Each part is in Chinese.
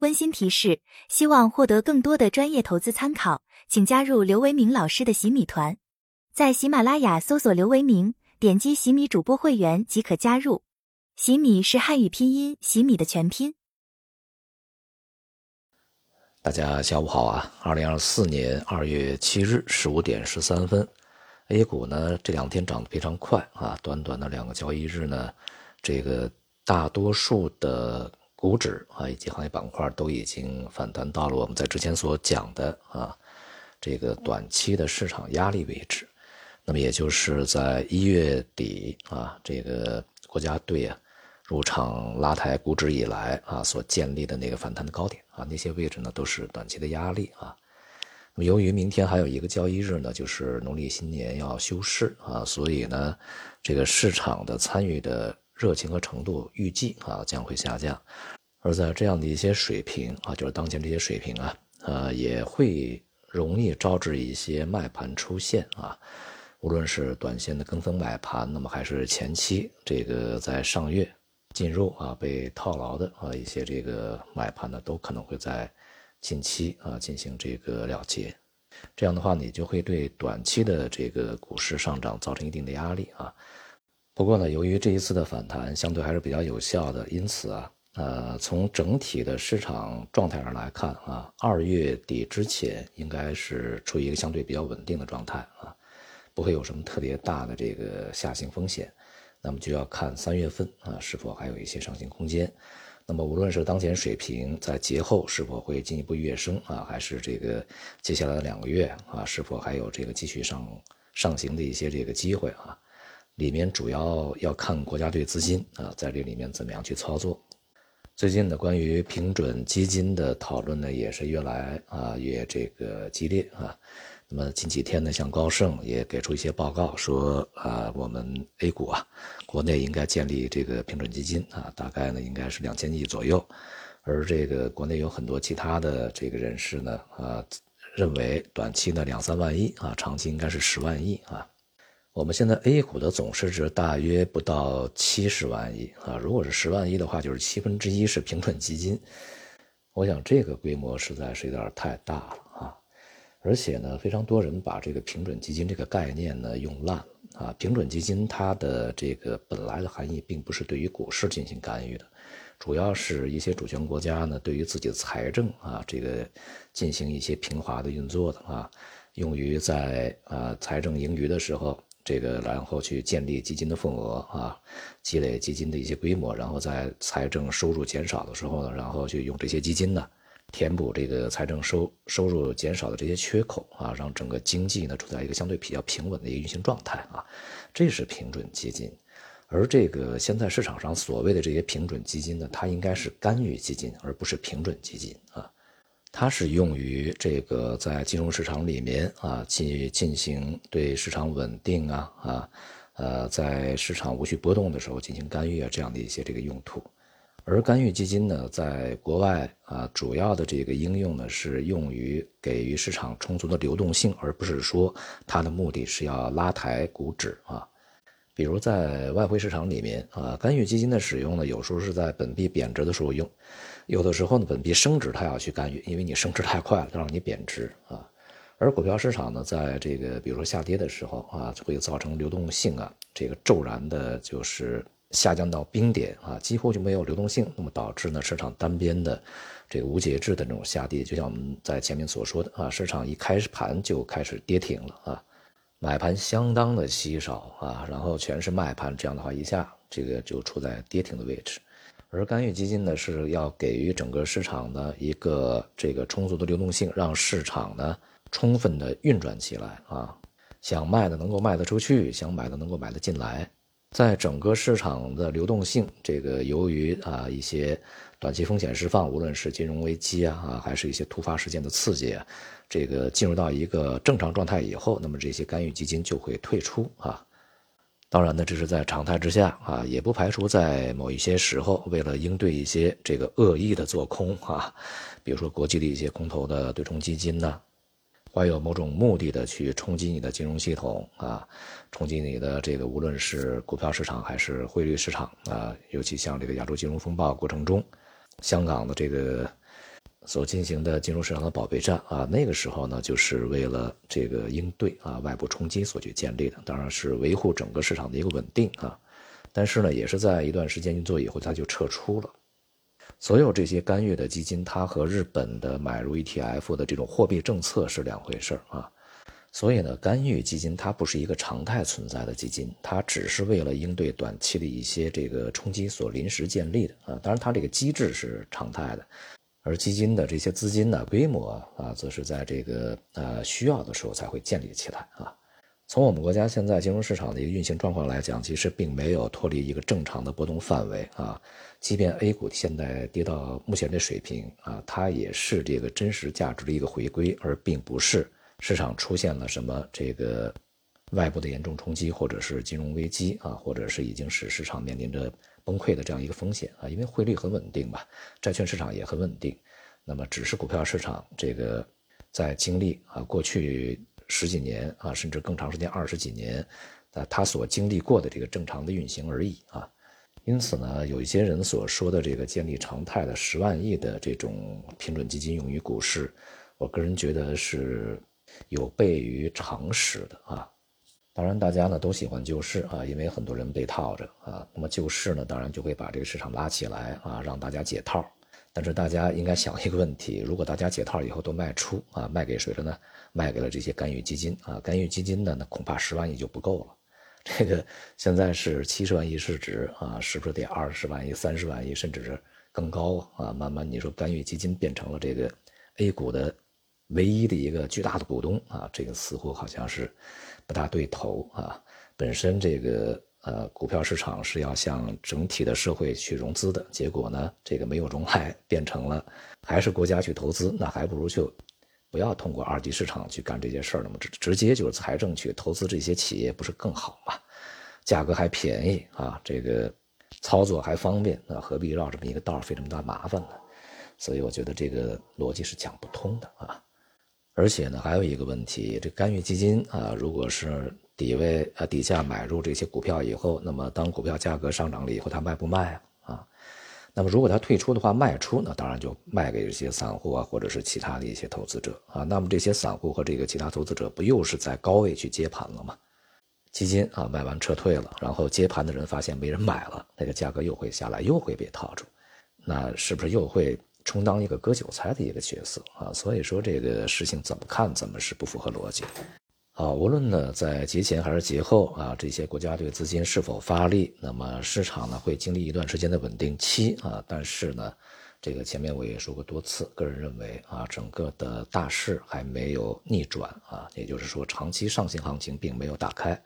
温馨提示：希望获得更多的专业投资参考，请加入刘维明老师的洗米团，在喜马拉雅搜索刘维明，点击洗米主播会员即可加入。洗米是汉语拼音洗米的全拼。大家下午好啊！二零二四年二月七日十五点十三分，A 股呢这两天涨得非常快啊，短短的两个交易日呢，这个大多数的。股指啊，以及行业板块都已经反弹到了我们在之前所讲的啊这个短期的市场压力位置。那么也就是在一月底啊，这个国家队啊入场拉抬股指以来啊所建立的那个反弹的高点啊，那些位置呢都是短期的压力啊。那么由于明天还有一个交易日呢，就是农历新年要休市啊，所以呢这个市场的参与的。热情和程度预计啊将会下降，而在这样的一些水平啊，就是当前这些水平啊，呃也会容易招致一些卖盘出现啊，无论是短线的跟风买盘，那么还是前期这个在上月进入啊被套牢的啊一些这个买盘呢，都可能会在近期啊进行这个了结，这样的话你就会对短期的这个股市上涨造成一定的压力啊。不过呢，由于这一次的反弹相对还是比较有效的，因此啊，呃，从整体的市场状态上来看啊，二月底之前应该是处于一个相对比较稳定的状态啊，不会有什么特别大的这个下行风险。那么就要看三月份啊是否还有一些上行空间。那么无论是当前水平在节后是否会进一步跃升啊，还是这个接下来的两个月啊是否还有这个继续上上行的一些这个机会啊？里面主要要看国家队资金啊，在这里面怎么样去操作。最近呢，关于平准基金的讨论呢，也是越来啊越这个激烈啊。那么近几天呢，像高盛也给出一些报告，说啊，我们 A 股啊，国内应该建立这个平准基金啊，大概呢应该是两千亿左右。而这个国内有很多其他的这个人士呢，啊，认为短期呢两三万亿啊，长期应该是十万亿啊。我们现在 A 股的总市值大约不到七十万亿啊，如果是十万亿的话，就是七分之一是平准基金。我想这个规模实在是有点太大了啊，而且呢，非常多人把这个平准基金这个概念呢用烂了啊。平准基金它的这个本来的含义并不是对于股市进行干预的，主要是一些主权国家呢对于自己的财政啊这个进行一些平滑的运作的啊，用于在啊财政盈余的时候。这个，然后去建立基金的份额啊，积累基金的一些规模，然后在财政收入减少的时候呢，然后去用这些基金呢，填补这个财政收收入减少的这些缺口啊，让整个经济呢处在一个相对比较平稳的一个运行状态啊，这是平准基金。而这个现在市场上所谓的这些平准基金呢，它应该是干预基金，而不是平准基金啊。它是用于这个在金融市场里面啊，进进行对市场稳定啊啊，呃，在市场无序波动的时候进行干预啊这样的一些这个用途。而干预基金呢，在国外啊，主要的这个应用呢是用于给予市场充足的流动性，而不是说它的目的是要拉抬股指啊。比如在外汇市场里面啊，干预基金的使用呢，有时候是在本币贬值的时候用。有的时候呢，本币升值，它要去干预，因为你升值太快了，它让你贬值啊。而股票市场呢，在这个比如说下跌的时候啊，就会造成流动性啊，这个骤然的就是下降到冰点啊，几乎就没有流动性，那么导致呢市场单边的这个无节制的那种下跌，就像我们在前面所说的啊，市场一开盘就开始跌停了啊，买盘相当的稀少啊，然后全是卖盘，这样的话一下这个就处在跌停的位置。而干预基金呢，是要给予整个市场的一个这个充足的流动性，让市场呢充分的运转起来啊，想卖的能够卖得出去，想买的能够买得进来，在整个市场的流动性，这个由于啊一些短期风险释放，无论是金融危机啊啊，还是一些突发事件的刺激，这个进入到一个正常状态以后，那么这些干预基金就会退出啊。当然呢，这是在常态之下啊，也不排除在某一些时候，为了应对一些这个恶意的做空啊，比如说国际的一些空头的对冲基金呢，怀有某种目的的去冲击你的金融系统啊，冲击你的这个无论是股票市场还是汇率市场啊，尤其像这个亚洲金融风暴过程中，香港的这个所进行的金融市场的保卫战啊，那个时候呢，就是为了这个应对啊外部冲击所去建立的，当然是维护整个市场的一个稳定啊。但是呢，也是在一段时间运作以后，它就撤出了。所有这些干预的基金，它和日本的买入 ETF 的这种货币政策是两回事啊。所以呢，干预基金它不是一个常态存在的基金，它只是为了应对短期的一些这个冲击所临时建立的啊。当然，它这个机制是常态的。而基金的这些资金呢，规模啊，则是在这个呃需要的时候才会建立起来啊。从我们国家现在金融市场的一个运行状况来讲，其实并没有脱离一个正常的波动范围啊。即便 A 股现在跌到目前这水平啊，它也是这个真实价值的一个回归，而并不是市场出现了什么这个外部的严重冲击，或者是金融危机啊，或者是已经使市场面临着。崩溃的这样一个风险啊，因为汇率很稳定吧，债券市场也很稳定，那么只是股票市场这个在经历啊过去十几年啊甚至更长时间二十几年啊它所经历过的这个正常的运行而已啊，因此呢，有一些人所说的这个建立常态的十万亿的这种平准基金用于股市，我个人觉得是有悖于常识的啊。当然，大家呢都喜欢救市啊，因为很多人被套着啊。那么救市呢，当然就会把这个市场拉起来啊，让大家解套。但是大家应该想一个问题：如果大家解套以后都卖出啊，卖给谁了呢？卖给了这些干预基金啊。干预基金呢，那恐怕十万亿就不够了。这个现在是七十万亿市值啊，是不是得二十万亿、三十万亿，甚至是更高啊？慢慢你说干预基金变成了这个 A 股的唯一的一个巨大的股东啊，这个似乎好像是。不大对头啊！本身这个呃股票市场是要向整体的社会去融资的，结果呢，这个没有融来，变成了还是国家去投资，那还不如就不要通过二级市场去干这些事儿了嘛，直直接就是财政去投资这些企业，不是更好吗？价格还便宜啊，这个操作还方便，那何必绕这么一个道费这么大麻烦呢？所以我觉得这个逻辑是讲不通的啊。而且呢，还有一个问题，这干预基金啊，如果是底位啊底下买入这些股票以后，那么当股票价格上涨了以后，它卖不卖啊？啊，那么如果它退出的话，卖出那当然就卖给这些散户啊，或者是其他的一些投资者啊。那么这些散户和这个其他投资者不又是在高位去接盘了吗？基金啊卖完撤退了，然后接盘的人发现没人买了，那个价格又会下来，又会被套住，那是不是又会？充当一个割韭菜的一个角色啊，所以说这个事情怎么看怎么是不符合逻辑。啊，无论呢在节前还是节后啊，这些国家队资金是否发力，那么市场呢会经历一段时间的稳定期啊。但是呢，这个前面我也说过多次，个人认为啊，整个的大势还没有逆转啊，也就是说长期上行行情并没有打开。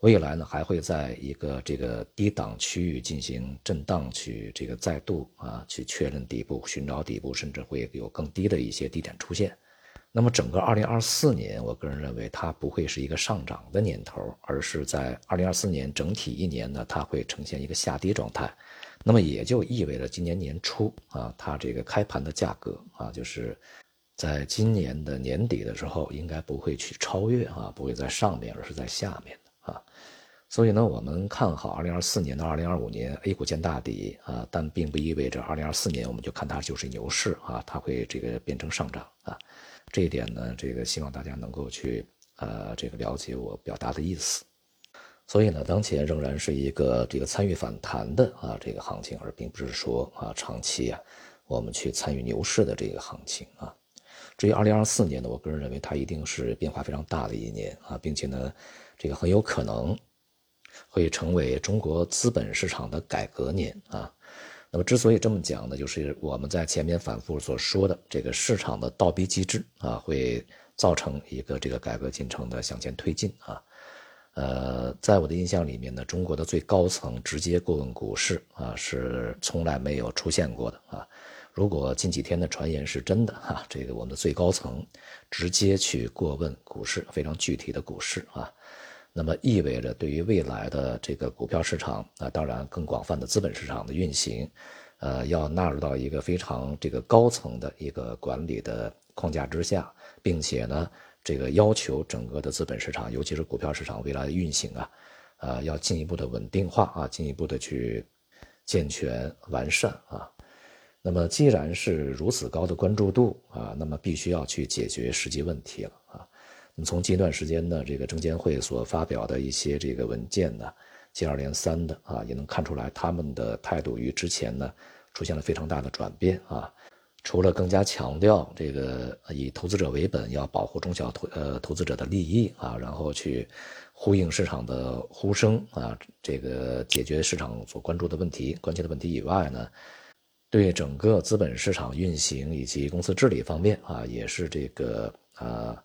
未来呢，还会在一个这个低档区域进行震荡，去这个再度啊去确认底部，寻找底部，甚至会有更低的一些低点出现。那么整个2024年，我个人认为它不会是一个上涨的年头，而是在2024年整体一年呢，它会呈现一个下跌状态。那么也就意味着今年年初啊，它这个开盘的价格啊，就是在今年的年底的时候，应该不会去超越啊，不会在上面，而是在下面。啊，所以呢，我们看好二零二四年到二零二五年 A 股见大底啊，但并不意味着二零二四年我们就看它就是牛市啊，它会这个变成上涨啊。这一点呢，这个希望大家能够去呃这个了解我表达的意思。所以呢，当前仍然是一个这个参与反弹的啊这个行情，而并不是说啊长期啊我们去参与牛市的这个行情啊。至于二零二四年呢，我个人认为它一定是变化非常大的一年啊，并且呢。这个很有可能会成为中国资本市场的改革年啊。那么之所以这么讲呢，就是我们在前面反复所说的这个市场的倒逼机制啊，会造成一个这个改革进程的向前推进啊。呃，在我的印象里面呢，中国的最高层直接过问股市啊，是从来没有出现过的啊。如果近几天的传言是真的哈，这个我们的最高层直接去过问股市，非常具体的股市啊。那么意味着，对于未来的这个股票市场啊，当然更广泛的资本市场的运行，呃，要纳入到一个非常这个高层的一个管理的框架之下，并且呢，这个要求整个的资本市场，尤其是股票市场未来的运行啊，呃，要进一步的稳定化啊，进一步的去健全完善啊。那么既然是如此高的关注度啊，那么必须要去解决实际问题了啊。那么从近段时间呢，这个证监会所发表的一些这个文件呢，接二连三的啊，也能看出来他们的态度与之前呢出现了非常大的转变啊。除了更加强调这个以投资者为本，要保护中小投呃投资者的利益啊，然后去呼应市场的呼声啊，这个解决市场所关注的问题、关切的问题以外呢，对整个资本市场运行以及公司治理方面啊，也是这个啊。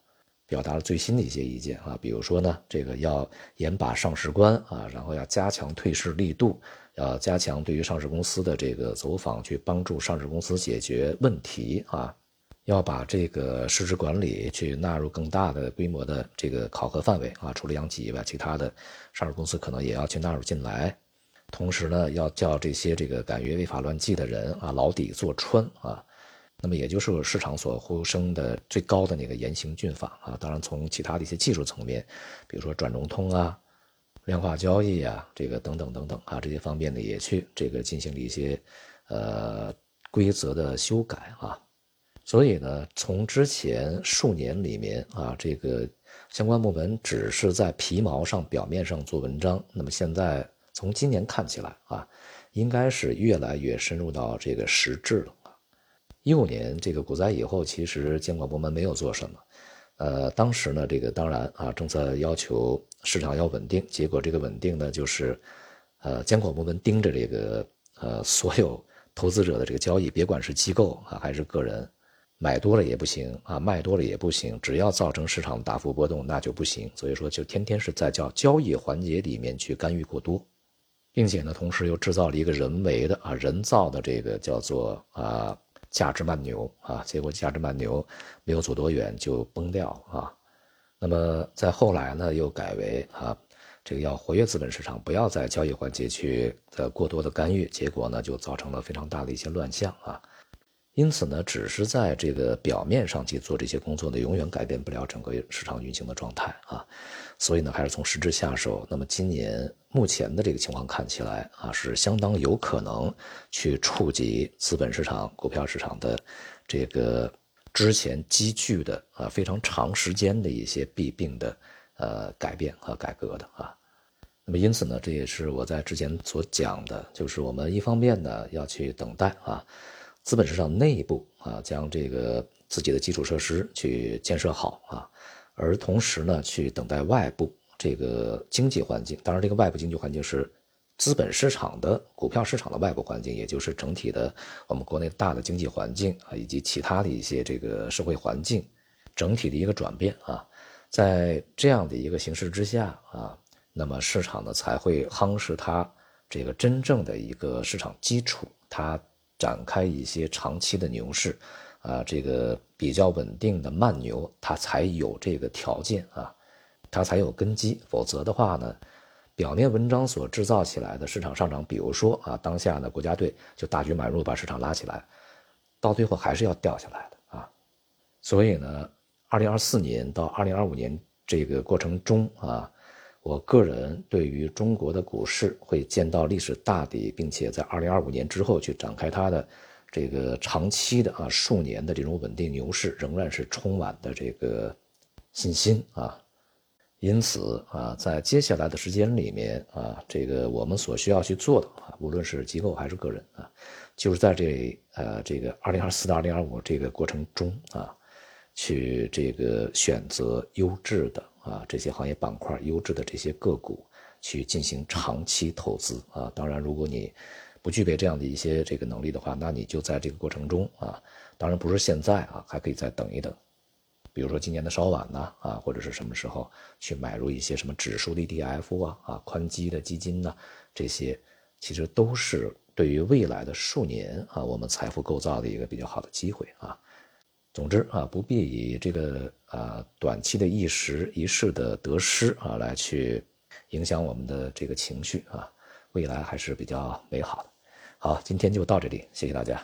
表达了最新的一些意见啊，比如说呢，这个要严把上市关啊，然后要加强退市力度，要加强对于上市公司的这个走访，去帮助上市公司解决问题啊，要把这个市值管理去纳入更大的规模的这个考核范围啊，除了央企以外，其他的上市公司可能也要去纳入进来，同时呢，要叫这些这个敢于违法乱纪的人啊牢底坐穿啊。那么也就是市场所呼声的最高的那个严刑峻法啊，当然从其他的一些技术层面，比如说转融通啊、量化交易啊，这个等等等等啊，这些方面呢也去这个进行了一些呃规则的修改啊。所以呢，从之前数年里面啊，这个相关部门只是在皮毛上、表面上做文章，那么现在从今年看起来啊，应该是越来越深入到这个实质了。一五年这个股灾以后，其实监管部门没有做什么，呃，当时呢，这个当然啊，政策要求市场要稳定，结果这个稳定呢，就是，呃，监管部门盯着这个呃所有投资者的这个交易，别管是机构啊还是个人，买多了也不行啊，卖多了也不行，只要造成市场大幅波动，那就不行。所以说，就天天是在叫交易环节里面去干预过多，并且呢，同时又制造了一个人为的啊人造的这个叫做啊。价值慢牛啊，结果价值慢牛没有走多远就崩掉啊。那么在后来呢，又改为啊，这个要活跃资本市场，不要在交易环节去呃过多的干预，结果呢就造成了非常大的一些乱象啊。因此呢，只是在这个表面上去做这些工作呢，永远改变不了整个市场运行的状态啊。所以呢，还是从实质下手。那么今年目前的这个情况看起来啊，是相当有可能去触及资本市场、股票市场的这个之前积聚的啊非常长时间的一些弊病的呃改变和改革的啊。那么因此呢，这也是我在之前所讲的，就是我们一方面呢要去等待啊。资本市场内部啊，将这个自己的基础设施去建设好啊，而同时呢，去等待外部这个经济环境。当然，这个外部经济环境是资本市场的股票市场的外部环境，也就是整体的我们国内大的经济环境啊，以及其他的一些这个社会环境整体的一个转变啊。在这样的一个形势之下啊，那么市场呢才会夯实它这个真正的一个市场基础，它。展开一些长期的牛市，啊，这个比较稳定的慢牛，它才有这个条件啊，它才有根基。否则的话呢，表面文章所制造起来的市场上涨，比如说啊，当下呢国家队就大举买入把市场拉起来，到最后还是要掉下来的啊。所以呢，二零二四年到二零二五年这个过程中啊。我个人对于中国的股市会见到历史大底，并且在二零二五年之后去展开它的这个长期的啊数年的这种稳定牛市，仍然是充满的这个信心啊。因此啊，在接下来的时间里面啊，这个我们所需要去做的啊，无论是机构还是个人啊，就是在这呃这个二零二四到二零二五这个过程中啊，去这个选择优质的。啊，这些行业板块优质的这些个股去进行长期投资啊。当然，如果你不具备这样的一些这个能力的话，那你就在这个过程中啊，当然不是现在啊，还可以再等一等。比如说今年的稍晚呢啊，或者是什么时候去买入一些什么指数的 ETF 啊啊，宽基的基金呢，这些其实都是对于未来的数年啊，我们财富构造的一个比较好的机会啊。总之啊，不必以这个啊短期的一时一世的得失啊来去影响我们的这个情绪啊，未来还是比较美好的。好，今天就到这里，谢谢大家。